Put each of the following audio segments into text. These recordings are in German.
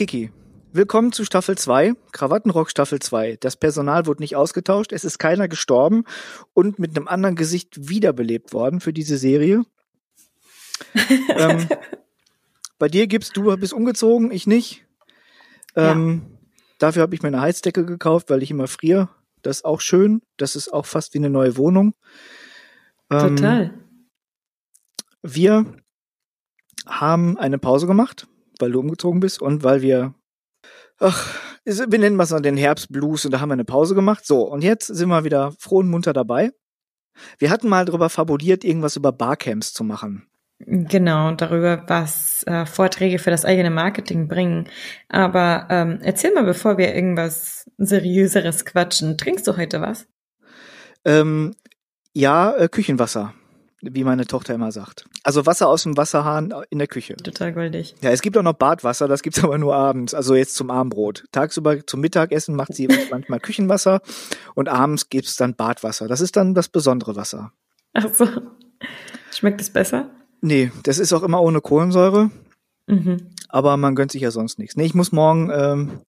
Kiki, willkommen zu Staffel 2, Krawattenrock Staffel 2. Das Personal wurde nicht ausgetauscht, es ist keiner gestorben und mit einem anderen Gesicht wiederbelebt worden für diese Serie. ähm, bei dir gibt's, du bist umgezogen, ich nicht. Ähm, ja. Dafür habe ich mir eine Heizdecke gekauft, weil ich immer friere. Das ist auch schön. Das ist auch fast wie eine neue Wohnung. Ähm, Total. Wir haben eine Pause gemacht, weil du umgezogen bist und weil wir, ach, wir nennen es mal den Herbstblues und da haben wir eine Pause gemacht. So, und jetzt sind wir wieder froh und munter dabei. Wir hatten mal darüber fabuliert, irgendwas über Barcamps zu machen. Genau, darüber, was äh, Vorträge für das eigene Marketing bringen. Aber ähm, erzähl mal, bevor wir irgendwas Seriöseres quatschen, trinkst du heute was? Ähm, ja, äh, Küchenwasser, wie meine Tochter immer sagt. Also Wasser aus dem Wasserhahn in der Küche. Total goldig. Ja, es gibt auch noch Badwasser, das gibt's aber nur abends, also jetzt zum Abendbrot. Tagsüber zum Mittagessen macht sie manchmal Küchenwasser und abends gibt's dann Badwasser. Das ist dann das besondere Wasser. Ach so. Schmeckt es besser? Nee, das ist auch immer ohne Kohlensäure. Mhm. Aber man gönnt sich ja sonst nichts. Nee, ich muss morgen, ähm,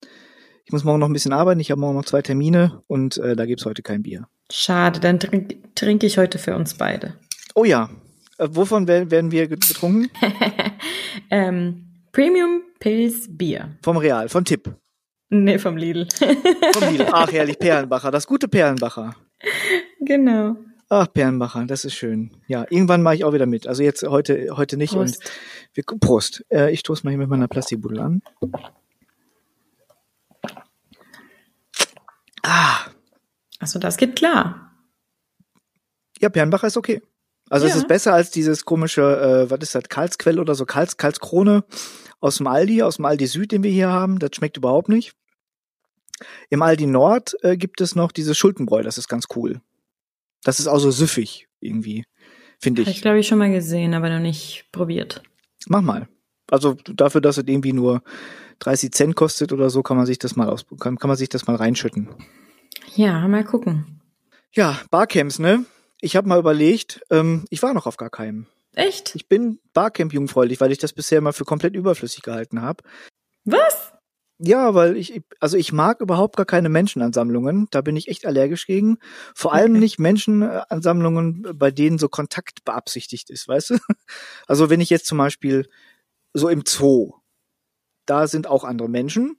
ich muss morgen noch ein bisschen arbeiten. Ich habe morgen noch zwei Termine und äh, da gibt's heute kein Bier. Schade, dann trinke trink ich heute für uns beide. Oh ja. Äh, wovon werden wir getrunken? ähm, Premium Pilz Bier. Vom Real, von Tipp. Nee, vom Lidl. vom Lidl. Ach, herrlich, Perlenbacher. Das gute Perlenbacher. Genau. Ach, Perlenbacher, das ist schön. Ja, irgendwann mache ich auch wieder mit. Also jetzt heute, heute nicht. Prost. Und wir, Prost. Äh, ich stoße mal hier mit meiner Plastikbuddel an. Ah. Achso, das geht klar. Ja, Perlenbacher ist okay. Also ja. es ist besser als dieses komische, äh, was ist das, Karlsquell oder so, Karls, Karlskrone aus dem Aldi, aus dem Aldi Süd, den wir hier haben. Das schmeckt überhaupt nicht. Im Aldi Nord äh, gibt es noch dieses Schultenbräu, das ist ganz cool. Das ist auch so süffig irgendwie, finde ich. Habe ich glaube ich schon mal gesehen, aber noch nicht probiert. Mach mal. Also dafür, dass es irgendwie nur 30 Cent kostet oder so, kann man sich das mal aus, kann, kann man sich das mal reinschütten. Ja, mal gucken. Ja, Barcamps, ne? Ich habe mal überlegt, ähm, ich war noch auf gar keinem. Echt? Ich bin Barcamp jungfräulich, weil ich das bisher mal für komplett überflüssig gehalten habe. Was? Ja, weil ich, also ich mag überhaupt gar keine Menschenansammlungen. Da bin ich echt allergisch gegen. Vor allem okay. nicht Menschenansammlungen, bei denen so Kontakt beabsichtigt ist, weißt du? Also wenn ich jetzt zum Beispiel so im Zoo, da sind auch andere Menschen,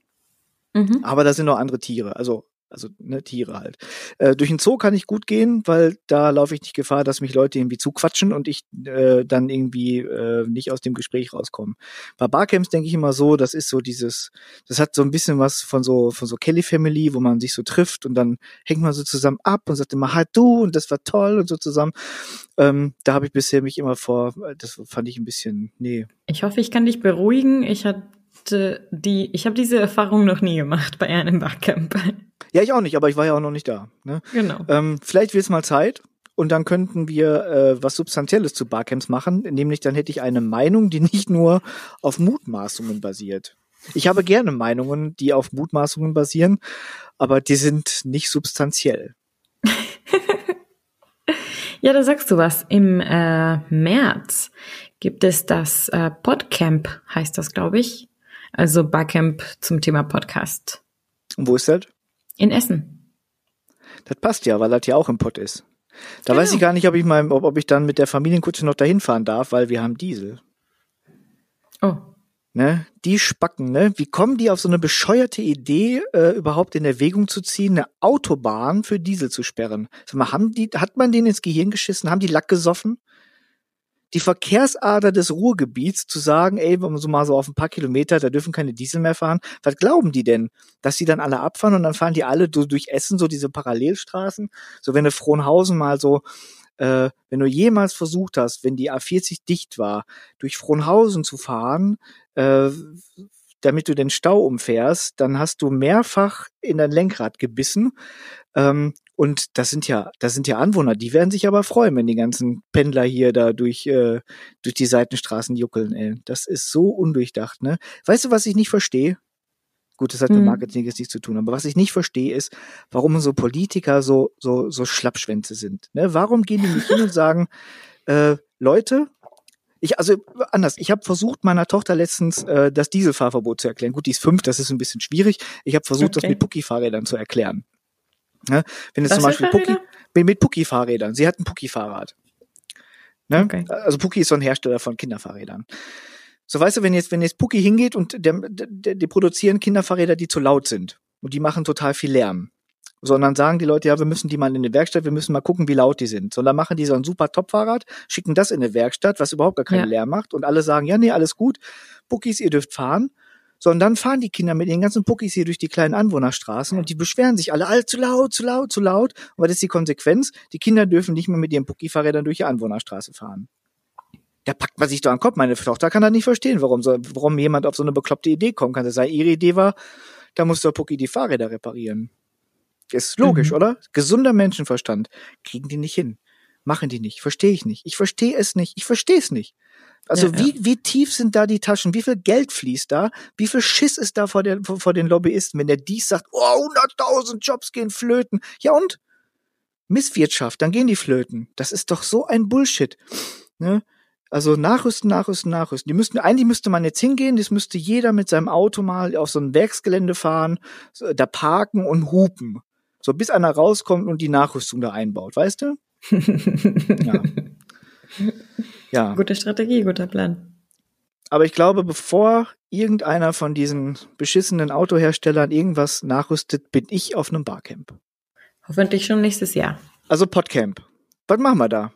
mhm. aber da sind noch andere Tiere. Also also ne, Tiere halt. Äh, durch den Zoo kann ich gut gehen, weil da laufe ich nicht Gefahr, dass mich Leute irgendwie zuquatschen und ich äh, dann irgendwie äh, nicht aus dem Gespräch rauskomme. Bei Barcamps denke ich immer so, das ist so dieses, das hat so ein bisschen was von so von so Kelly Family, wo man sich so trifft und dann hängt man so zusammen ab und sagt immer halt du und das war toll und so zusammen. Ähm, da habe ich bisher mich immer vor, das fand ich ein bisschen, nee. Ich hoffe, ich kann dich beruhigen. Ich hatte die, ich habe diese Erfahrung noch nie gemacht bei einem Barcamp. Ja, ich auch nicht, aber ich war ja auch noch nicht da. Ne? Genau. Ähm, vielleicht wird es mal Zeit und dann könnten wir äh, was Substanzielles zu Barcamps machen, nämlich dann hätte ich eine Meinung, die nicht nur auf Mutmaßungen basiert. Ich habe gerne Meinungen, die auf Mutmaßungen basieren, aber die sind nicht substanziell. ja, da sagst du was. Im äh, März gibt es das äh, Podcamp, heißt das, glaube ich. Also Barcamp zum Thema Podcast. Und wo ist das? In Essen. Das passt ja, weil das ja auch im Pott ist. Da genau. weiß ich gar nicht, ob ich mal, ob, ob ich dann mit der Familienkutsche noch dahin fahren darf, weil wir haben Diesel. Oh. Ne? Die Spacken, ne? Wie kommen die auf so eine bescheuerte Idee, äh, überhaupt in Erwägung zu ziehen, eine Autobahn für Diesel zu sperren? Sag mal, haben die, hat man denen ins Gehirn geschissen? Haben die Lack gesoffen? Die Verkehrsader des Ruhrgebiets zu sagen, ey, wenn man so mal so auf ein paar Kilometer, da dürfen keine Diesel mehr fahren. Was glauben die denn? Dass die dann alle abfahren und dann fahren die alle durch Essen, so diese Parallelstraßen? So wenn du Frohnhausen mal so, äh, wenn du jemals versucht hast, wenn die A40 dicht war, durch Frohnhausen zu fahren, äh, damit du den Stau umfährst, dann hast du mehrfach in dein Lenkrad gebissen. Ähm, und das sind ja, das sind ja Anwohner, die werden sich aber freuen, wenn die ganzen Pendler hier da durch, äh, durch die Seitenstraßen juckeln, ey. Das ist so undurchdacht, ne? Weißt du, was ich nicht verstehe? Gut, das hat mit mhm. Marketing jetzt nichts zu tun, aber was ich nicht verstehe, ist, warum so Politiker so, so, so Schlappschwänze sind. Ne? Warum gehen die nicht hin und sagen, äh, Leute, Ich, also anders, ich habe versucht, meiner Tochter letztens äh, das Dieselfahrverbot zu erklären. Gut, die ist fünf, das ist ein bisschen schwierig. Ich habe versucht, okay. das mit Pucki-Fahrrädern zu erklären. Ne? Wenn es zum Beispiel Pucki, mit Pucki-Fahrrädern, sie hat ein Pucki-Fahrrad. Ne? Okay. Also Pucki ist so ein Hersteller von Kinderfahrrädern. So weißt du, wenn jetzt, wenn jetzt Pucki hingeht und der, der, die produzieren Kinderfahrräder, die zu laut sind und die machen total viel Lärm sondern sagen die Leute, ja, wir müssen die mal in die Werkstatt, wir müssen mal gucken, wie laut die sind. Sondern machen die so ein super Top-Fahrrad, schicken das in eine Werkstatt, was überhaupt gar keinen ja. Lärm macht und alle sagen, ja, nee, alles gut, Bookies, ihr dürft fahren. Sondern dann fahren die Kinder mit den ganzen Bookies hier durch die kleinen Anwohnerstraßen und die beschweren sich alle, alle zu laut, zu laut, zu laut. Und was ist die Konsequenz? Die Kinder dürfen nicht mehr mit ihren Bookie-Fahrrädern durch die Anwohnerstraße fahren. Da packt man sich doch an den Kopf. Meine Tochter kann das nicht verstehen, warum, so, warum jemand auf so eine bekloppte Idee kommen kann. Das sei ihre Idee war, da muss der Pucki die Fahrräder reparieren. Ist logisch, mhm. oder? Gesunder Menschenverstand. Kriegen die nicht hin. Machen die nicht. Verstehe ich nicht. Ich verstehe es nicht. Ich verstehe es nicht. Also ja, wie, ja. wie tief sind da die Taschen? Wie viel Geld fließt da? Wie viel Schiss ist da vor, der, vor den Lobbyisten, wenn der dies sagt, oh, 100.000 Jobs gehen flöten. Ja und? Misswirtschaft, dann gehen die flöten. Das ist doch so ein Bullshit. Ne? Also nachrüsten, nachrüsten, nachrüsten. Die müssten, eigentlich müsste man jetzt hingehen, das müsste jeder mit seinem Auto mal auf so ein Werksgelände fahren, da parken und hupen. So bis einer rauskommt und die Nachrüstung da einbaut, weißt du? ja. Ja. Gute Strategie, guter Plan. Aber ich glaube, bevor irgendeiner von diesen beschissenen Autoherstellern irgendwas nachrüstet, bin ich auf einem Barcamp. Hoffentlich schon nächstes Jahr. Also Podcamp. Was machen wir da?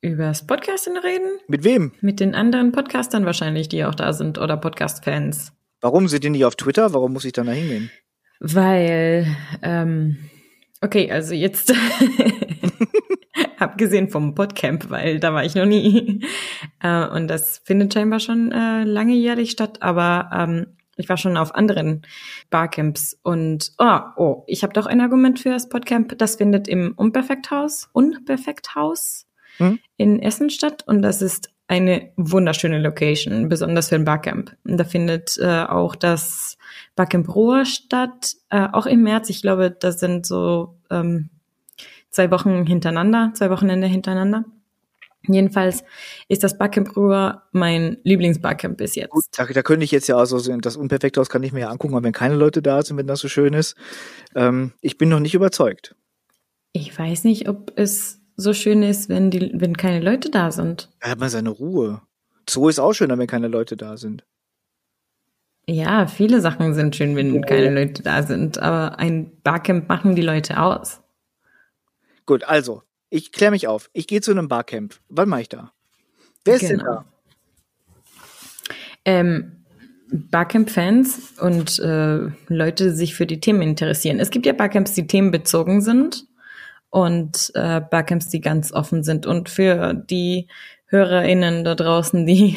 Über das Podcasting reden? Mit wem? Mit den anderen Podcastern wahrscheinlich, die auch da sind oder Podcast-Fans. Warum sind die nicht auf Twitter? Warum muss ich dann da hingehen? Weil, ähm, okay, also jetzt abgesehen vom Podcamp, weil da war ich noch nie. Äh, und das findet scheinbar schon äh, lange jährlich statt, aber ähm, ich war schon auf anderen Barcamps und oh, oh, ich habe doch ein Argument für das Podcamp. Das findet im Unperfekthaus, Unperfekthaus hm? in Essen statt und das ist eine wunderschöne Location, besonders für ein Barcamp. Und da findet äh, auch das Ruhr statt, äh, auch im März. Ich glaube, das sind so ähm, zwei Wochen hintereinander, zwei Wochenende hintereinander. Jedenfalls ist das Ruhr mein Lieblingsbarcamp bis jetzt. Gut, da, da könnte ich jetzt ja also das Unperfekte aus kann ich mir ja angucken, aber wenn keine Leute da sind, wenn das so schön ist. Ähm, ich bin noch nicht überzeugt. Ich weiß nicht, ob es so schön ist, wenn die, wenn keine Leute da sind. Da hat man seine Ruhe. Zoo ist auch schöner, wenn keine Leute da sind. Ja, viele Sachen sind schön, wenn oh. keine Leute da sind, aber ein Barcamp machen die Leute aus. Gut, also, ich kläre mich auf. Ich gehe zu einem Barcamp. Wann mache ich da? Wer ist genau. denn da? Ähm, Barcamp-Fans und äh, Leute, die sich für die Themen interessieren. Es gibt ja Barcamps, die themenbezogen sind und äh, Barcamps, die ganz offen sind. Und für die HörerInnen da draußen, die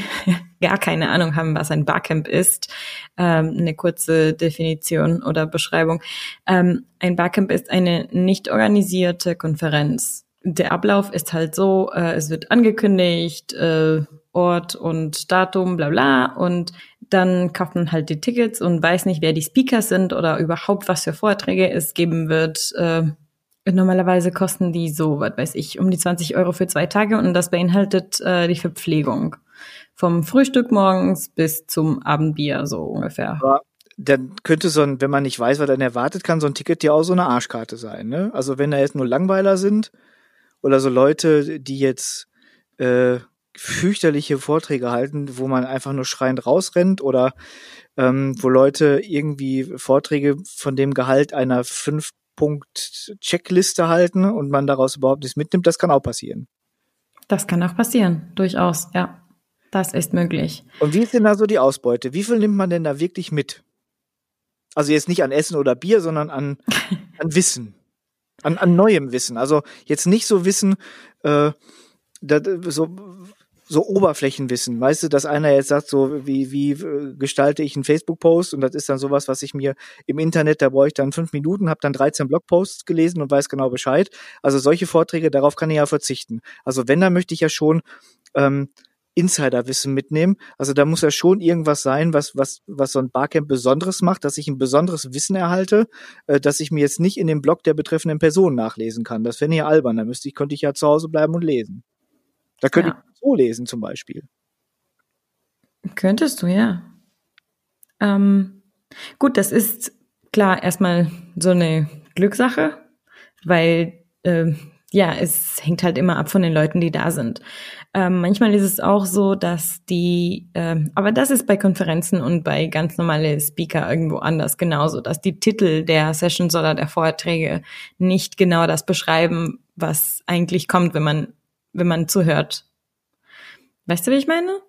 gar keine Ahnung haben, was ein Barcamp ist, ähm, eine kurze Definition oder Beschreibung. Ähm, ein Barcamp ist eine nicht organisierte Konferenz. Der Ablauf ist halt so, äh, es wird angekündigt, äh, Ort und Datum, bla bla, und dann kauft man halt die Tickets und weiß nicht, wer die Speaker sind oder überhaupt was für Vorträge es geben wird. Äh, Normalerweise kosten die so, was weiß ich, um die 20 Euro für zwei Tage und das beinhaltet äh, die Verpflegung. Vom Frühstück morgens bis zum Abendbier, so ungefähr. Aber dann könnte so ein, wenn man nicht weiß, was dann erwartet, kann so ein Ticket ja auch so eine Arschkarte sein, ne? Also wenn da jetzt nur Langweiler sind oder so Leute, die jetzt äh, fürchterliche Vorträge halten, wo man einfach nur schreiend rausrennt oder ähm, wo Leute irgendwie Vorträge von dem Gehalt einer fünf Punkt Checkliste halten und man daraus überhaupt nichts mitnimmt, das kann auch passieren. Das kann auch passieren, durchaus, ja. Das ist möglich. Und wie ist denn da so die Ausbeute? Wie viel nimmt man denn da wirklich mit? Also jetzt nicht an Essen oder Bier, sondern an, an Wissen. An, an neuem Wissen. Also jetzt nicht so Wissen, äh, da, so so Oberflächenwissen, weißt du, dass einer jetzt sagt, so wie, wie äh, gestalte ich einen Facebook-Post und das ist dann sowas, was ich mir im Internet, da brauche ich dann fünf Minuten, habe dann 13 Blogposts gelesen und weiß genau Bescheid. Also solche Vorträge, darauf kann ich ja verzichten. Also wenn, dann möchte ich ja schon ähm, Insiderwissen mitnehmen. Also da muss ja schon irgendwas sein, was, was, was so ein Barcamp Besonderes macht, dass ich ein besonderes Wissen erhalte, äh, dass ich mir jetzt nicht in dem Blog der betreffenden Person nachlesen kann. Das fände ich ja albern. Da müsste ich, könnte ich ja zu Hause bleiben und lesen. Da könnte ja. ich so lesen zum Beispiel. Könntest du, ja. Ähm, gut, das ist klar erstmal so eine Glückssache, weil äh, ja, es hängt halt immer ab von den Leuten, die da sind. Ähm, manchmal ist es auch so, dass die, ähm, aber das ist bei Konferenzen und bei ganz normale Speaker irgendwo anders genauso, dass die Titel der Sessions oder der Vorträge nicht genau das beschreiben, was eigentlich kommt, wenn man, wenn man zuhört. Weißt du, wie ich meine?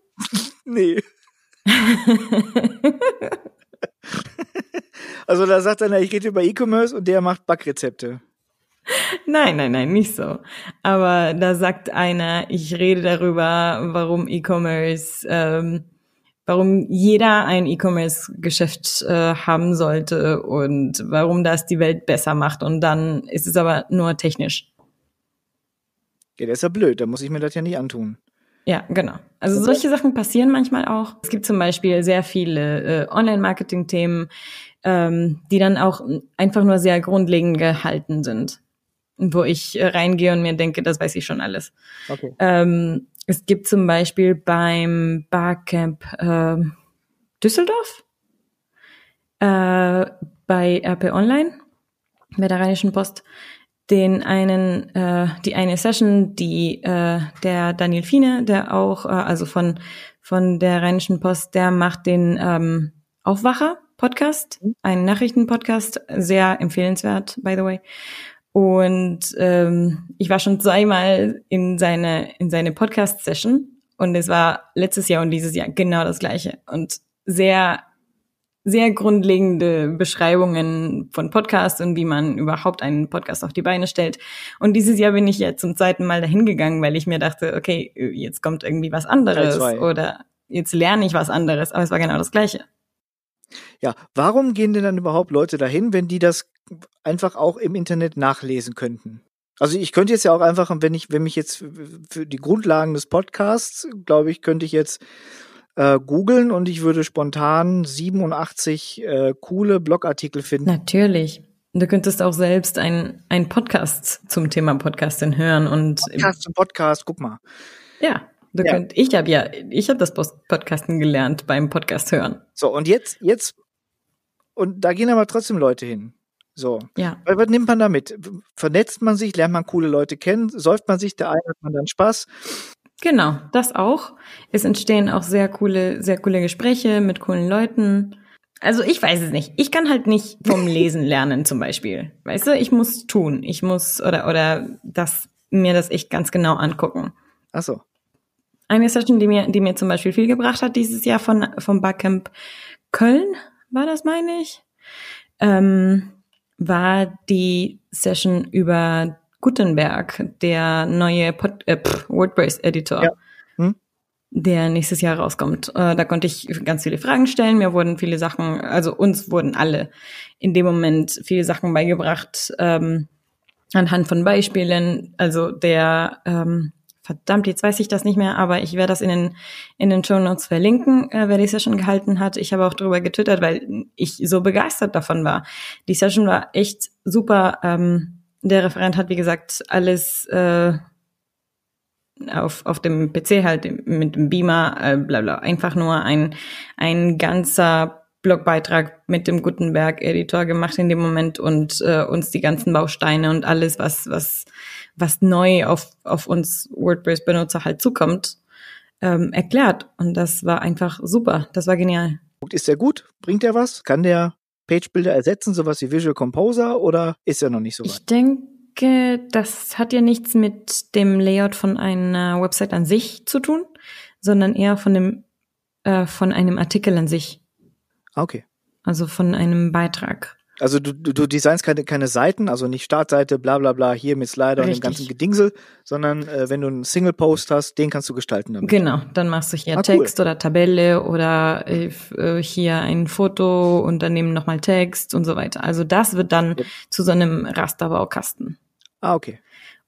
Nee. also da sagt einer, ich rede über E-Commerce und der macht Backrezepte. Nein, nein, nein, nicht so. Aber da sagt einer, ich rede darüber, warum E-Commerce, ähm, warum jeder ein E-Commerce-Geschäft äh, haben sollte und warum das die Welt besser macht. Und dann ist es aber nur technisch. Ja, der ist ja blöd, da muss ich mir das ja nicht antun. Ja, genau. Also solche Sachen passieren manchmal auch. Es gibt zum Beispiel sehr viele äh, Online-Marketing-Themen, ähm, die dann auch einfach nur sehr grundlegend gehalten sind wo ich äh, reingehe und mir denke, das weiß ich schon alles. Okay. Ähm, es gibt zum Beispiel beim Barcamp äh, Düsseldorf äh, bei RP Online bei der Rheinischen Post den einen äh, die eine Session, die äh, der Daniel Fiene, der auch äh, also von von der Rheinischen Post, der macht den ähm, Aufwacher Podcast, mhm. einen Nachrichtenpodcast, sehr empfehlenswert by the way. Und ähm, ich war schon zweimal in seine, in seine Podcast-Session und es war letztes Jahr und dieses Jahr genau das gleiche. Und sehr, sehr grundlegende Beschreibungen von Podcasts und wie man überhaupt einen Podcast auf die Beine stellt. Und dieses Jahr bin ich ja zum zweiten Mal dahin gegangen, weil ich mir dachte, okay, jetzt kommt irgendwie was anderes oder jetzt lerne ich was anderes, aber es war genau das gleiche. Ja, warum gehen denn dann überhaupt Leute dahin, wenn die das einfach auch im Internet nachlesen könnten? Also ich könnte jetzt ja auch einfach, wenn ich, wenn mich jetzt für die Grundlagen des Podcasts, glaube ich, könnte ich jetzt äh, googeln und ich würde spontan 87 äh, coole Blogartikel finden. Natürlich. Du könntest auch selbst ein, ein Podcast zum Thema Podcasting hören und Podcast zum Podcast, guck mal. Ja, Du ja. könnt, ich habe ja, ich habe das Podcasten gelernt beim Podcast hören. So, und jetzt, jetzt, und da gehen aber trotzdem Leute hin. So. Ja. Weil, was nimmt man damit? Vernetzt man sich, lernt man coole Leute kennen, säuft man sich, der eine hat man dann Spaß. Genau, das auch. Es entstehen auch sehr coole, sehr coole Gespräche mit coolen Leuten. Also ich weiß es nicht. Ich kann halt nicht vom Lesen lernen zum Beispiel. Weißt du, ich muss tun. Ich muss oder oder das mir das echt ganz genau angucken. Ach so. Eine Session, die mir, die mir zum Beispiel viel gebracht hat dieses Jahr von, vom Barcamp Köln, war das, meine ich, ähm, war die Session über Gutenberg, der neue äh, WordPress-Editor, ja. hm? der nächstes Jahr rauskommt. Äh, da konnte ich ganz viele Fragen stellen. Mir wurden viele Sachen, also uns wurden alle in dem Moment viele Sachen beigebracht, ähm, anhand von Beispielen. Also der ähm, verdammt, jetzt weiß ich das nicht mehr, aber ich werde das in den, in den Show Notes verlinken, äh, wer die Session gehalten hat. Ich habe auch darüber getwittert, weil ich so begeistert davon war. Die Session war echt super. Ähm, der Referent hat, wie gesagt, alles äh, auf, auf dem PC halt mit dem Beamer, äh, bla bla, einfach nur ein, ein ganzer Blogbeitrag mit dem Gutenberg-Editor gemacht in dem Moment und äh, uns die ganzen Bausteine und alles, was, was was neu auf, auf uns WordPress-Benutzer halt zukommt, ähm, erklärt. Und das war einfach super. Das war genial. Ist der gut? Bringt er was? Kann der Page-Bilder ersetzen, sowas wie Visual Composer, oder ist er noch nicht so weit? Ich denke, das hat ja nichts mit dem Layout von einer Website an sich zu tun, sondern eher von dem, äh, von einem Artikel an sich. Ah, okay. Also von einem Beitrag. Also du, du, du designst keine, keine Seiten, also nicht Startseite, bla bla bla, hier mit Slider Richtig. und dem ganzen Gedingsel, sondern äh, wenn du einen Single-Post hast, den kannst du gestalten damit. Genau, dann machst du hier ah, Text cool. oder Tabelle oder äh, hier ein Foto und daneben nochmal Text und so weiter. Also das wird dann ja. zu so einem Rasterbaukasten. Ah, okay.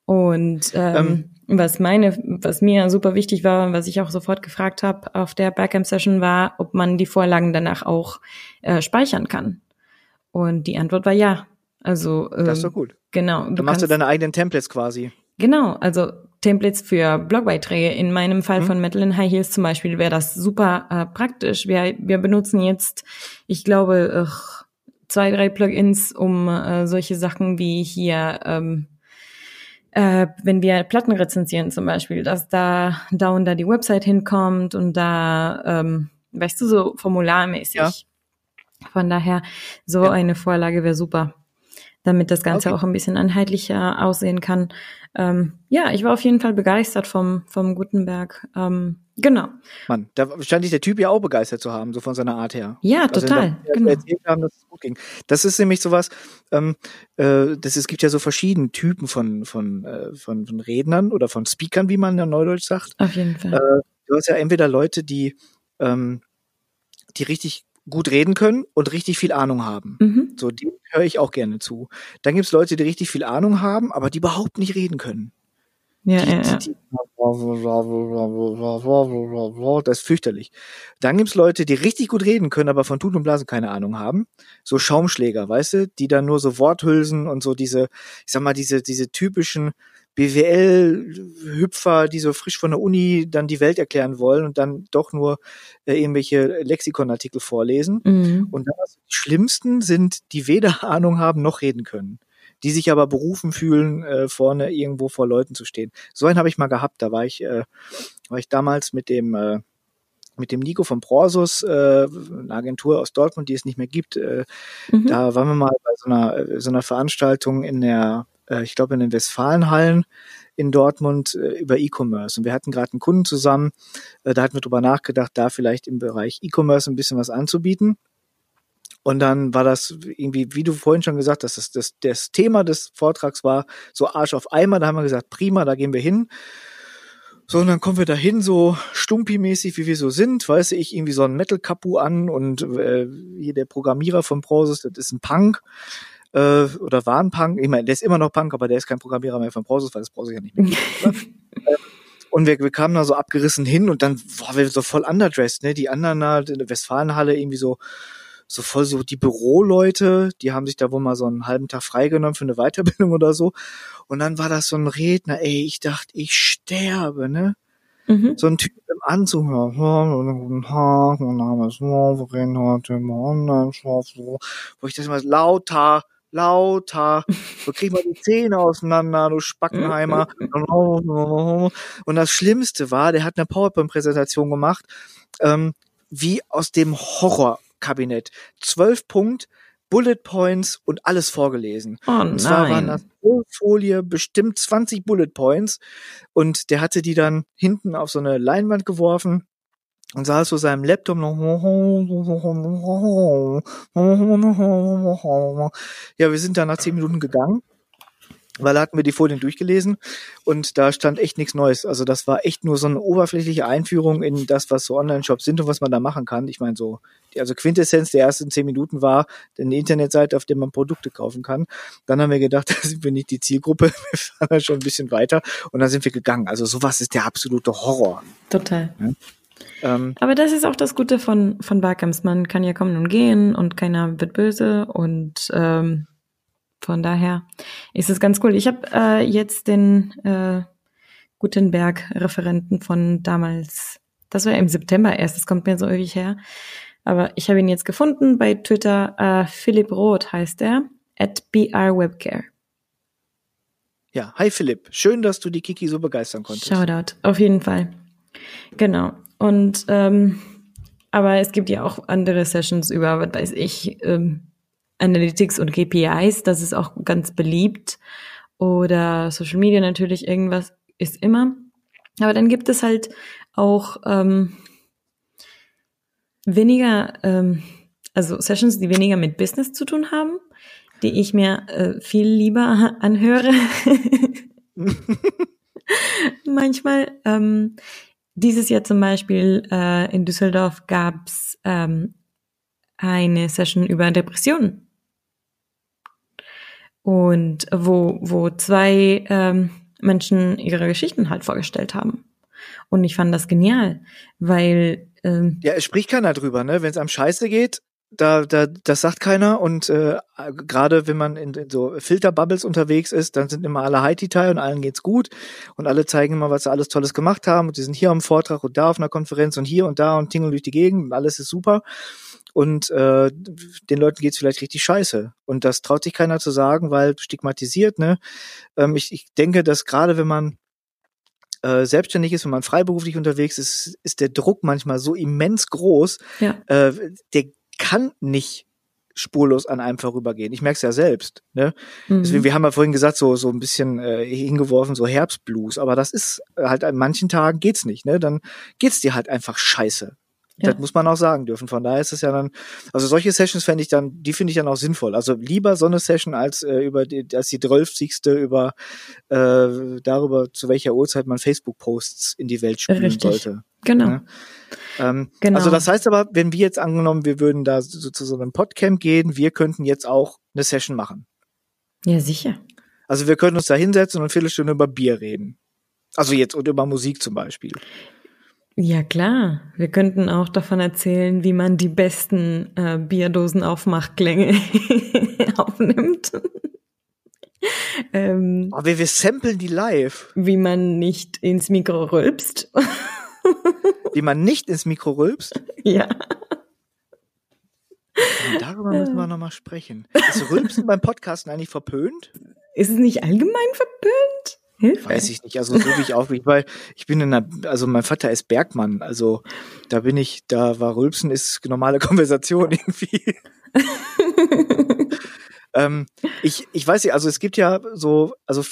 Und ähm, ähm, was meine, was mir super wichtig war und was ich auch sofort gefragt habe auf der Backend-Session war, ob man die Vorlagen danach auch äh, speichern kann. Und die Antwort war ja. Also ähm, das ist doch gut. Genau. Dann machst du deine eigenen Templates quasi. Genau, also Templates für Blogbeiträge. In meinem Fall Mhm. von Metal in High Heels zum Beispiel wäre das super äh, praktisch. Wir, wir benutzen jetzt, ich glaube, ach, zwei, drei Plugins, um äh, solche Sachen wie hier, ähm, äh, wenn wir Platten rezensieren zum Beispiel, dass da da und da die Website hinkommt und da, ähm, weißt du, so formularmäßig. Ja. Von daher, so Ja. eine Vorlage wäre super, damit das Ganze Okay. auch ein bisschen einheitlicher aussehen kann. Ähm, ja, ich war auf jeden Fall begeistert vom, vom Gutenberg. Ähm, genau. Mann, da scheint sich der Typ ja auch begeistert zu haben, so von seiner Art her. Ja, Also, total. wir genau. haben, dass es gut ging. Das ist nämlich sowas, ähm, äh, das, es gibt ja so verschiedene Typen von, von, äh, von, von Rednern oder von Speakern, wie man in Neudeutsch sagt. Auf jeden Fall. Äh, du hast ja entweder Leute, die, ähm, die richtig gut reden können und richtig viel Ahnung haben. mhm. So, die höre ich auch gerne zu. Dann gibt's Leute, die richtig viel Ahnung haben, aber die überhaupt nicht reden können. Ja, Die, ja, ja. die, das ist fürchterlich. Dann gibt's Leute, die richtig gut reden können, aber von Tut und Blasen keine Ahnung haben. So Schaumschläger, weißt du, die dann nur so Worthülsen und so diese, ich sag mal, diese, diese typischen BWL-Hüpfer, die so frisch von der Uni dann die Welt erklären wollen und dann doch nur äh, irgendwelche Lexikonartikel vorlesen. Mhm. Und die schlimmsten sind, die weder Ahnung haben noch reden können. Die sich aber berufen fühlen, äh, vorne irgendwo vor Leuten zu stehen. So einen habe ich mal gehabt. Da war ich, äh, war ich damals mit dem äh, mit dem Nico von Prorsus, äh, eine Agentur aus Dortmund, die es nicht mehr gibt. Äh, Mhm. Da waren wir mal bei so einer, äh, so einer Veranstaltung in der, äh, ich glaube in den Westfalenhallen in Dortmund äh, über E-Commerce. Und wir hatten gerade einen Kunden zusammen, äh, da hatten wir drüber nachgedacht, da vielleicht im Bereich E-Commerce ein bisschen was anzubieten. Und dann war das irgendwie, wie du vorhin schon gesagt hast, das, das, das Thema des Vortrags war so Arsch auf Eimer. Da haben wir gesagt, prima, da gehen wir hin. So, und dann kommen wir da hin, so stumpi-mäßig, wie wir so sind. Weißt du, ich irgendwie so ein Metal-Kapu an und äh, hier der Programmierer von Prosus, das ist ein Punk. Äh, oder war ein Punk. Ich meine, der ist immer noch Punk, aber der ist kein Programmierer mehr von Prosus, weil das Prosus ja nicht mehr ne? Und wir, wir kamen da so abgerissen hin und dann waren wir so voll underdressed, ne? Die anderen da in der Westfalenhalle irgendwie so, so voll so die Büroleute, die haben sich da wohl mal so einen halben Tag freigenommen für eine Weiterbildung oder so. Und dann war das so ein Redner, ey, ich dachte, ich sterbe, ne? Mhm. So ein Typ im Anzug, guten Tag, mein Name ist Wolverine, heute im Online-Shop, so, wo ich das immer lauter, lauter, so krieg mal die Zähne auseinander, du Spackenheimer. Und das Schlimmste war, der hat eine PowerPoint-Präsentation gemacht, ähm, wie aus dem Horrorkabinett. Zwölf Punkt, Bullet Points und alles vorgelesen. Oh Und zwar waren nein. das pro Folie bestimmt 20 Bullet Points und der hatte die dann hinten auf so eine Leinwand geworfen und saß vor seinem Laptop noch. Ja, wir sind dann nach zehn Minuten gegangen, weil da hatten wir die Folien durchgelesen und da stand echt nichts Neues. Also das war echt nur so eine oberflächliche Einführung in das, was so Online-Shops sind und was man da machen kann. Ich meine so, die, also Quintessenz der ersten zehn Minuten war eine Internetseite, auf der man Produkte kaufen kann. Dann haben wir gedacht, da sind wir nicht die Zielgruppe, wir fahren da schon ein bisschen weiter und dann sind wir gegangen. Also sowas ist der absolute Horror. Total. Ähm, Aber das ist auch das Gute von, von Barcamps. Man kann ja kommen und gehen und keiner wird böse und ähm, von daher ist es ganz cool. Ich habe äh, jetzt den äh, Gutenberg-Referenten von damals, das war im September erst, das kommt mir so ewig her, aber ich habe ihn jetzt gefunden bei Twitter. Äh, Philipp Roth heißt er, at brwebcare. ja, hi Philipp, schön, dass du die Kiki so begeistern konntest. Shoutout, auf jeden Fall. Genau. Und ähm, aber es gibt ja auch andere Sessions über, was weiß ich, ähm, Analytics und KPIs, das ist auch ganz beliebt. Oder Social Media natürlich, irgendwas ist immer. Aber dann gibt es halt auch ähm, weniger, ähm, also Sessions, die weniger mit Business zu tun haben, die ich mir äh, viel lieber anhöre. Manchmal. Ähm, dieses Jahr zum Beispiel äh, in Düsseldorf gab's ähm, eine Session über Depressionen. Und wo, wo zwei ähm, Menschen ihre Geschichten halt vorgestellt haben. Und ich fand das genial, weil ähm, Ja, es spricht keiner drüber, ne? Wenn es einem scheiße geht, da, da, das sagt keiner und äh, gerade wenn man in, in so Filterbubbles unterwegs ist, dann sind immer alle High-Detail und allen geht's gut und alle zeigen immer, was sie alles Tolles gemacht haben und die sind hier am Vortrag und da auf einer Konferenz und hier und da und tingeln durch die Gegend und alles ist super und äh, den Leuten geht's vielleicht richtig scheiße und das traut sich keiner zu sagen, weil stigmatisiert. Ne, ähm, ich, ich denke, dass gerade wenn man äh, selbstständig ist, wenn man freiberuflich unterwegs ist, ist der Druck manchmal so immens groß. Ja. Äh, der kann nicht spurlos an einem vorübergehen. Ich merke es ja selbst. Ne? Mhm. Deswegen, wir haben ja vorhin gesagt, so so ein bisschen äh, hingeworfen, so Herbstblues, aber das ist halt an manchen Tagen geht's nicht. Ne? Dann geht's dir halt einfach scheiße. Ja. Das muss man auch sagen dürfen. Von daher ist es ja dann, also solche Sessions fände ich dann, die finde ich dann auch sinnvoll. Also lieber so eine Session als äh, über die, als die drölfzigste über äh, darüber, zu welcher Uhrzeit man Facebook-Posts in die Welt spülen Richtig. sollte. Genau. Ne? Ähm, Genau. Also das heißt aber, wenn wir jetzt angenommen, wir würden da so zu so einem Podcamp gehen, wir könnten jetzt auch eine Session machen. Ja, sicher. Also wir können uns da hinsetzen und eine Viertelstunde über Bier reden. Also jetzt und über Musik zum Beispiel. Ja, klar. Wir könnten auch davon erzählen, wie man die besten äh, Bierdosen-Aufmachklänge aufnimmt. ähm, Aber wir, wir samplen die live, wie man nicht ins Mikro rülpst. wie man nicht ins Mikro rülpst. ja. Und darüber müssen wir nochmal sprechen. Ist Rülpsen beim Podcasten eigentlich verpönt? Ist es nicht allgemein verpönt? Hilfe. Weiß ich nicht. Also so wie ich auch bin, weil ich bin in einer, also mein Vater ist Bergmann, also da bin ich, da war Rülpsen ist normale Konversation irgendwie. ähm, ich, ich weiß nicht, also es gibt ja so, also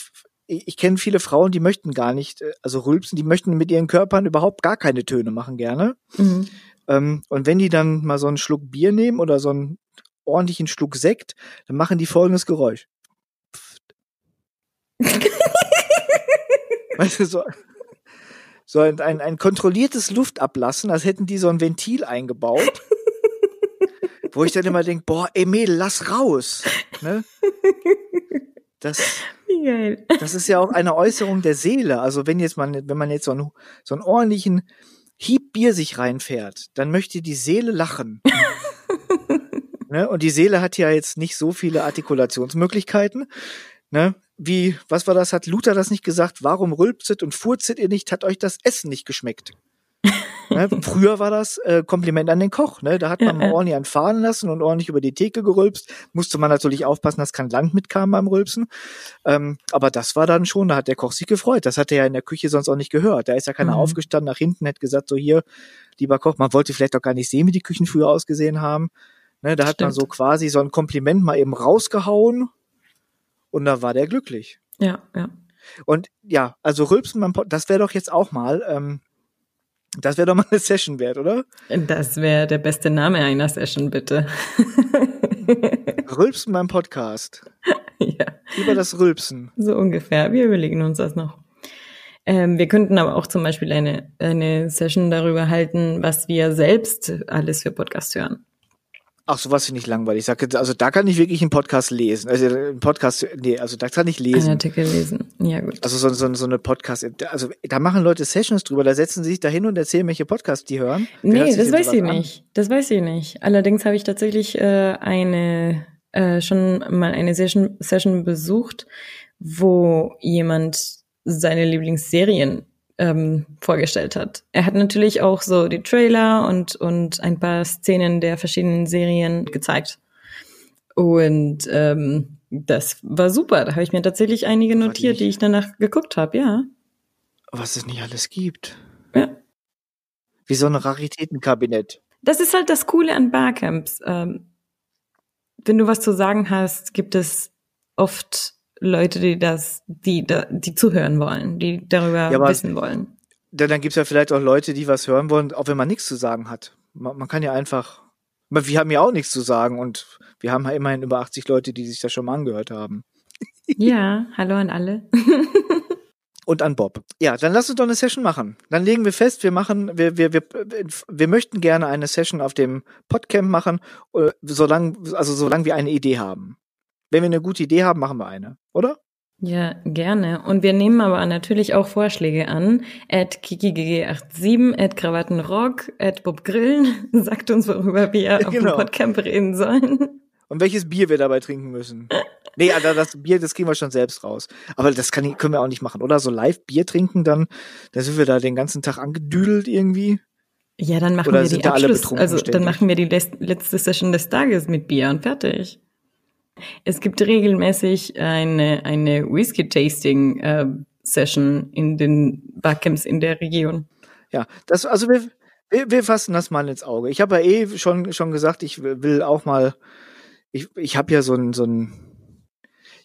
ich, ich kenne viele Frauen, die möchten gar nicht, äh, also Rülpsen, die möchten mit ihren Körpern überhaupt gar keine Töne machen gerne. Mhm. Ähm, und wenn die dann mal so einen Schluck Bier nehmen oder so einen ordentlichen Schluck Sekt, dann machen die folgendes Geräusch. weißt du, so, so ein, ein, ein kontrolliertes Luftablassen, als hätten die so ein Ventil eingebaut. wo ich dann immer denke, boah, ey Mädel, lass raus. Ne? Das, das ist ja auch eine Äußerung der Seele. Also wenn jetzt man, wenn man jetzt so einen, so einen ordentlichen Hieb Bier sich reinfährt, dann möchte die Seele lachen. ne? Und die Seele hat ja jetzt nicht so viele Artikulationsmöglichkeiten. Ne? Wie, was war das? Hat Luther das nicht gesagt? Warum rülpset und furzet ihr nicht? Hat euch das Essen nicht geschmeckt? ne? Früher war das äh, Kompliment an den Koch. Ne? Da hat man Ja, ordentlich anfahren lassen und ordentlich über die Theke gerülpst. Musste man natürlich aufpassen, dass kein Land mitkam beim Rülpsen. Ähm, aber das war dann schon, da hat der Koch sich gefreut. Das hat er ja in der Küche sonst auch nicht gehört. Da ist ja keiner Mhm. aufgestanden nach hinten, hat gesagt, so hier, lieber Koch, man wollte vielleicht auch gar nicht sehen, wie die Küchen früher ausgesehen haben. Ne, da hat man Stimmt. so quasi so ein Kompliment mal eben rausgehauen und da war der glücklich. Ja, ja. Und ja, also Rülpsen beim Pod, das wäre doch jetzt auch mal, ähm, das wäre doch mal eine Session wert, oder? Das wäre der beste Name einer Session, bitte. Rülpsen beim Podcast. ja, Über das Rülpsen. so ungefähr. Wir überlegen uns das noch. Ähm, wir könnten aber auch zum Beispiel eine, eine Session darüber halten, was wir selbst alles für Podcast hören. Ach, sowas finde ich langweilig. Ich sag also da kann ich wirklich einen Podcast lesen. Also einen Podcast, nee, also da kann ich Einen lesen. Artikel lesen. Ja, gut. Also so, so, so eine Podcast, also da machen Leute Sessions drüber, da setzen sie sich da hin und erzählen, welche Podcasts die hören. Wer Nee, das weiß ich an? nicht. Das weiß ich nicht. Allerdings habe ich tatsächlich äh, eine äh, schon mal eine Session, Session besucht, wo jemand seine Lieblingsserien ähm, vorgestellt hat. Er hat natürlich auch so die Trailer und und ein paar Szenen der verschiedenen Serien gezeigt. Und ähm, das war super. Da habe ich mir tatsächlich einige notiert, die- die ich danach geguckt habe. Ja, Was es nicht alles gibt. ja. Wie so ein Raritätenkabinett. Das ist halt das Coole an Barcamps. Ähm, wenn du was zu sagen hast, gibt es oft Leute, die das, die, die zuhören wollen, die darüber Ja, wissen wollen. Denn dann gibt's ja vielleicht auch Leute, die was hören wollen, auch wenn man nichts zu sagen hat. Man, man kann ja einfach. Wir haben ja auch nichts zu sagen und wir haben ja immerhin über 80 Leute, die sich das schon mal angehört haben. Ja, hallo an alle. Und an Bob. Ja, dann lass uns doch eine Session machen. Dann legen wir fest, wir machen, wir, wir, wir, wir möchten gerne eine Session auf dem Podcamp machen, äh, solange, also solange wir eine Idee haben. Wenn wir eine gute Idee haben, machen wir eine, oder? Ja, gerne. Und wir nehmen aber natürlich auch Vorschläge an. At kikigg87, at Krawattenrock, at Bob Grillen. Sagt uns, worüber wir genau. auf dem genau. Podcamp reden sollen. Und welches Bier wir dabei trinken müssen. nee, also das Bier, das kriegen wir schon selbst raus. Aber das kann, können wir auch nicht machen, oder? So live Bier trinken, dann, da sind wir da den ganzen Tag angedüdelt irgendwie. Ja, dann machen oder wir die Abschluss, also dann machen wir die letzte Session des Tages mit Bier und fertig. Es gibt regelmäßig eine, eine Whisky-Tasting-Session äh, in den Barcamps in der Region. Ja, das, also wir, wir, wir fassen das mal ins Auge. Ich habe ja eh schon, schon gesagt, ich will auch mal, ich, ich habe ja so ein, so ein,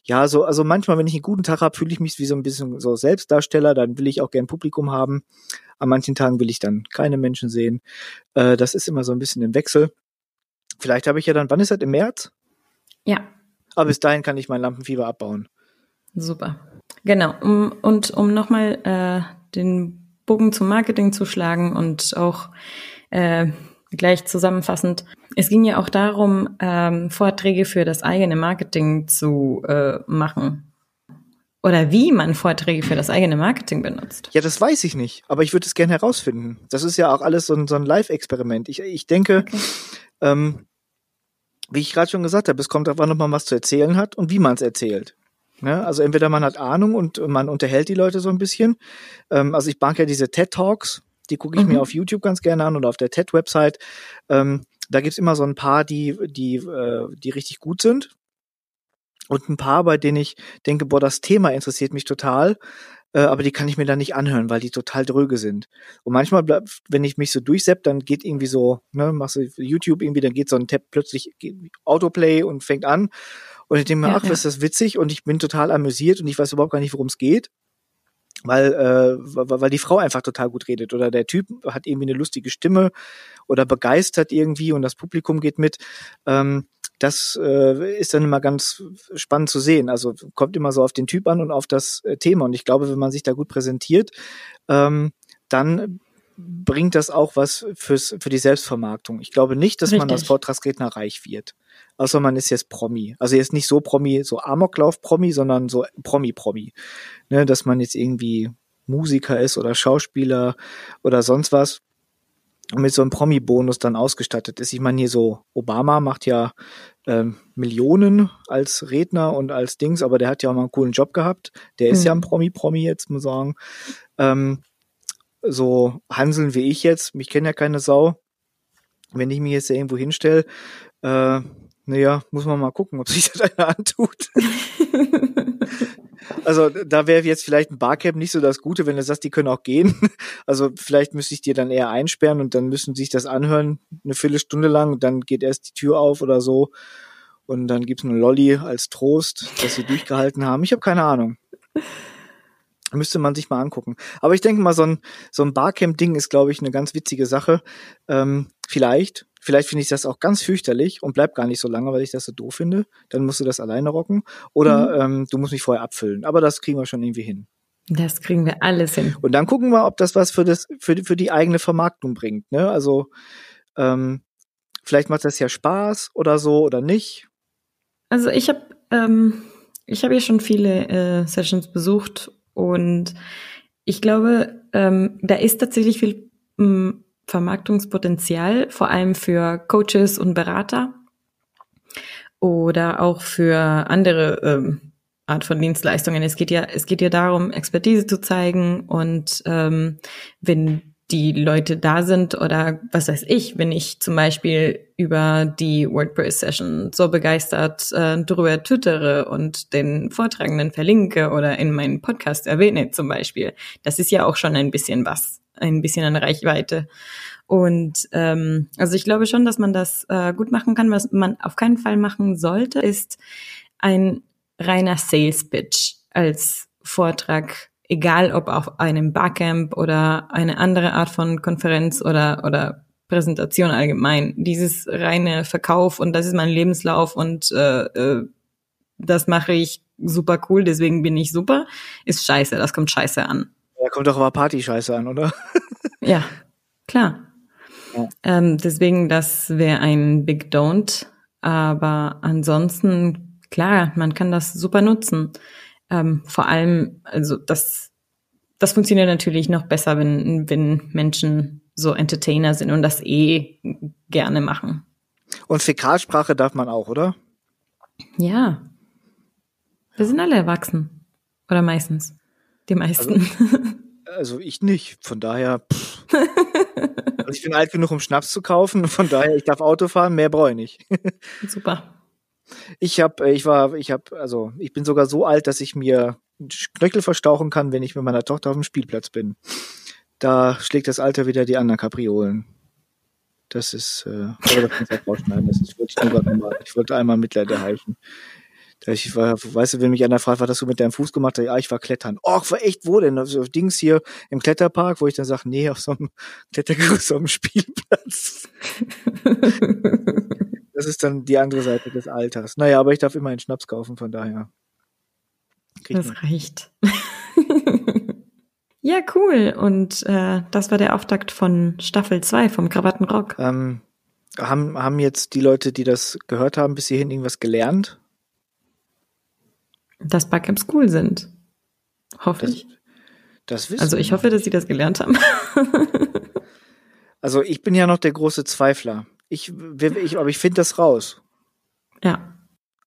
ja, so, also manchmal, wenn ich einen guten Tag habe, fühle ich mich wie so ein bisschen so Selbstdarsteller, dann will ich auch gern Publikum haben. An manchen Tagen will ich dann keine Menschen sehen. Äh, das ist immer so ein bisschen im Wechsel. Vielleicht habe ich ja dann, wann ist das, im März? Ja, aber bis dahin kann ich mein Lampenfieber abbauen. Super. Genau. Um, und um nochmal äh, den Bogen zum Marketing zu schlagen und auch äh, gleich zusammenfassend. Es ging ja auch darum, ähm, Vorträge für das eigene Marketing zu äh, machen. Oder wie man Vorträge für das eigene Marketing benutzt. Ja, das weiß ich nicht, aber ich würde es gerne herausfinden. Das ist ja auch alles so ein, so ein Live-Experiment. Ich, ich denke, okay. ähm, wie ich gerade schon gesagt habe, es kommt darauf an, ob man was zu erzählen hat und wie man es erzählt. Ne? Also entweder man hat Ahnung und man unterhält die Leute so ein bisschen. Ähm, also ich mag ja diese TED Talks, die gucke ich mhm. mir auf YouTube ganz gerne an oder auf der TED-Website. Ähm, da gibt's immer so ein paar, die, die, äh, die richtig gut sind. Und ein paar, bei denen ich denke, boah, das Thema interessiert mich total äh, aber die kann ich mir dann nicht anhören, weil die total dröge sind. Und manchmal, wenn ich mich so durchsepp, dann geht irgendwie so, ne, machst du YouTube irgendwie, dann geht so ein Tab plötzlich Autoplay und fängt an. Und ich denke mir, ja, ach, ja. ist das witzig und ich bin total amüsiert und ich weiß überhaupt gar nicht, worum es geht. Weil, äh, weil die Frau einfach total gut redet oder der Typ hat irgendwie eine lustige Stimme oder begeistert irgendwie und das Publikum geht mit. Ähm, das äh, ist dann immer ganz spannend zu sehen. Also kommt immer so auf den Typ an und auf das äh, Thema. Und ich glaube, wenn man sich da gut präsentiert, ähm, dann bringt das auch was fürs, für die Selbstvermarktung. Ich glaube nicht, dass Richtig. man als Vortragsredner reich wird. Außer man ist jetzt Promi. Also jetzt nicht so Promi, so Amoklauf-Promi, sondern so Promi-Promi. Ne, dass man jetzt irgendwie Musiker ist oder Schauspieler oder sonst was mit so einem Promi-Bonus dann ausgestattet ist. Ich meine, hier so, Obama macht ja ähm, Millionen als Redner und als Dings, aber der hat ja auch mal einen coolen Job gehabt. Der ist mhm. ja ein Promi-Promi jetzt, muss man sagen. Ähm, so Hanseln wie ich jetzt, mich kennt ja keine Sau. Wenn ich mich jetzt irgendwo hinstelle, äh, naja, muss man mal gucken, ob sich das einer antut. Also da wäre jetzt vielleicht ein Barcamp nicht so das Gute, wenn du sagst, die können auch gehen. Also vielleicht müsste ich dir dann eher einsperren und dann müssen sie sich das anhören, eine Viertelstunde lang und dann geht erst die Tür auf oder so. Und dann gibt's eine Lolli als Trost, dass sie durchgehalten haben. Ich habe keine Ahnung. Müsste man sich mal angucken. Aber ich denke mal, so ein, so ein Barcamp-Ding ist, glaube ich, eine ganz witzige Sache. Ähm, vielleicht, Vielleicht finde ich das auch ganz fürchterlich und bleib gar nicht so lange, weil ich das so doof finde. Dann musst du das alleine rocken. Oder mhm. ähm, du musst mich vorher abfüllen. Aber das kriegen wir schon irgendwie hin. Das kriegen wir alles hin. Und dann gucken wir, ob das was für das für die, für die eigene Vermarktung bringt. Ne? Also ähm, vielleicht macht das ja Spaß oder so oder nicht. Also ich habe ähm, ich habe ja schon viele äh, Sessions besucht und ich glaube, ähm, da ist tatsächlich viel mh, mm, Vermarktungspotenzial, vor allem für Coaches und Berater oder auch für andere ähm, Art von Dienstleistungen. Es geht ja, es geht ja darum, Expertise zu zeigen und ähm, wenn die Leute da sind oder was weiß ich, wenn ich zum Beispiel über die WordPress-Session so begeistert äh, darüber twittere und den Vortragenden verlinke oder in meinen Podcast erwähne zum Beispiel, das ist ja auch schon ein bisschen was ein bisschen an Reichweite. Und ähm, also ich glaube schon, dass man das äh, gut machen kann. Was man auf keinen Fall machen sollte, ist ein reiner Sales Pitch als Vortrag, egal ob auf einem Barcamp oder eine andere Art von Konferenz oder oder Präsentation allgemein. Dieses reine Verkauf und das ist mein Lebenslauf und äh, äh, das mache ich super cool, deswegen bin ich super, ist scheiße, das kommt scheiße an. Kommt doch aber Party-Scheiße an, oder? ja, klar. Ja. Ähm, deswegen, das wäre ein Big Don't. Aber ansonsten, klar, man kann das super nutzen. ähm, vor allem, also das, das funktioniert natürlich noch besser, wenn, wenn Menschen so Entertainer sind und das eh gerne machen. Und Fäkalsprache darf man auch, oder? Ja. Wir sind alle erwachsen. Oder meistens. Die meisten. Also, also ich nicht. Von daher. also ich bin alt genug, um Schnaps zu kaufen. Von daher, ich darf Auto fahren, mehr brauche ich nicht. Super. Ich habe, ich war, ich habe, also ich bin sogar so alt, dass ich mir Knöchel verstauchen kann, wenn ich mit meiner Tochter auf dem Spielplatz bin. Da schlägt das Alter wieder die anderen Kapriolen. Das ist, äh, aber das. Das ist, nur ich wollte einmal Mitleid erhalten. Ich war, weißt du, wenn mich einer fragt, was hast du mit deinem Fuß gemacht? Ja, ich war klettern. Oh, war echt wo denn? Also Dings hier im Kletterpark, wo ich dann sage, nee, auf so einem Klettergerüst auf dem Spielplatz. das ist dann die andere Seite des Alters. Naja, aber ich darf immer einen Schnaps kaufen, von daher. Das man. reicht. ja, cool. Und äh, das war der Auftakt von Staffel 2 vom Krawattenrock. Ähm, haben, haben jetzt die Leute, die das gehört haben, bis hierhin irgendwas gelernt? Dass Barcamps cool sind. Hoffe das, ich. Das wissen also ich hoffe, dass sie das gelernt haben. also ich bin ja noch der große Zweifler. Ich, ich aber ich finde das raus. Ja.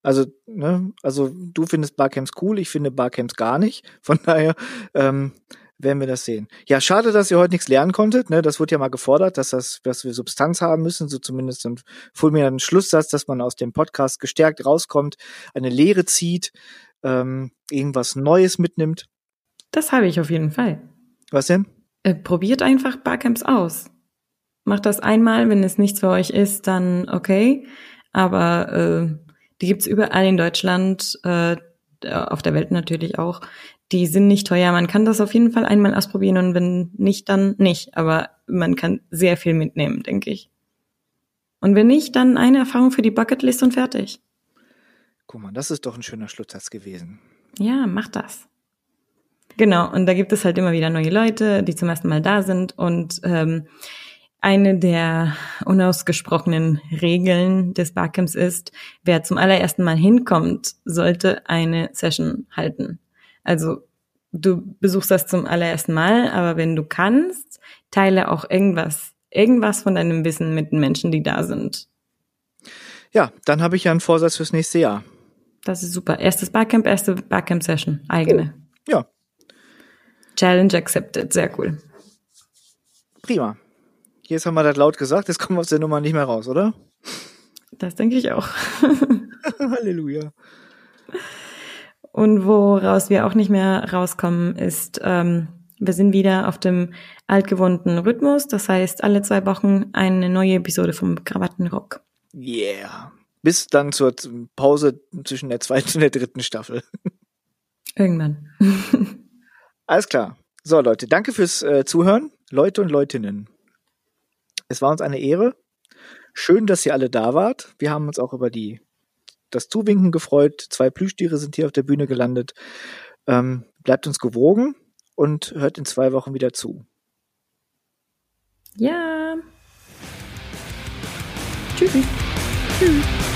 Also, ne, also du findest Barcamps cool, ich finde Barcamps gar nicht. Von daher ähm, werden wir das sehen. Ja, schade, dass ihr heute nichts lernen konntet. Ne? Das wurde ja mal gefordert, dass das, dass wir Substanz haben müssen, so zumindest ein fulminanten Schlusssatz, dass man aus dem Podcast gestärkt rauskommt, eine Lehre zieht, ähm, irgendwas Neues mitnimmt. Das habe ich auf jeden Fall. Was denn? Äh, probiert einfach Barcamps aus. Macht das einmal, wenn es nichts für euch ist, dann okay. Aber äh, die gibt's überall in Deutschland, äh, auf der Welt natürlich auch. Die sind nicht teuer. Man kann das auf jeden Fall einmal ausprobieren und wenn nicht, dann nicht. Aber man kann sehr viel mitnehmen, denke ich. Und wenn nicht, dann eine Erfahrung für die Bucketlist und fertig. Guck mal, das ist doch ein schöner Schlusssatz gewesen. Ja, mach das. Genau, und da gibt es halt immer wieder neue Leute, die zum ersten Mal da sind. Und ähm, eine der unausgesprochenen Regeln des Barcamps ist, wer zum allerersten Mal hinkommt, sollte eine Session halten. Also du besuchst das zum allerersten Mal, aber wenn du kannst, teile auch irgendwas, irgendwas von deinem Wissen mit den Menschen, die da sind. Ja, dann habe ich ja einen Vorsatz fürs nächste Jahr. Das ist super. Erstes Barcamp, erste Barcamp-Session, eigene. Oh, ja. Challenge accepted, sehr cool. Prima. Jetzt haben wir das laut gesagt, jetzt kommen wir aus der Nummer nicht mehr raus, oder? Das denke ich auch. Halleluja. Und woraus wir auch nicht mehr rauskommen, ist, ähm, wir sind wieder auf dem altgewohnten Rhythmus. Das heißt, alle zwei Wochen eine neue Episode vom Krawattenrock. Yeah bis dann zur Pause zwischen der zweiten und der dritten Staffel. Irgendwann. Alles klar. So, Leute, danke fürs äh, Zuhören. Leute und Leutinnen. Es war uns eine Ehre. Schön, dass ihr alle da wart. Wir haben uns auch über die, das Zuwinken gefreut. Zwei Plüschtiere sind hier auf der Bühne gelandet. Ähm, bleibt uns gewogen und hört in zwei Wochen wieder zu. Ja. Tschüss. Tschüss.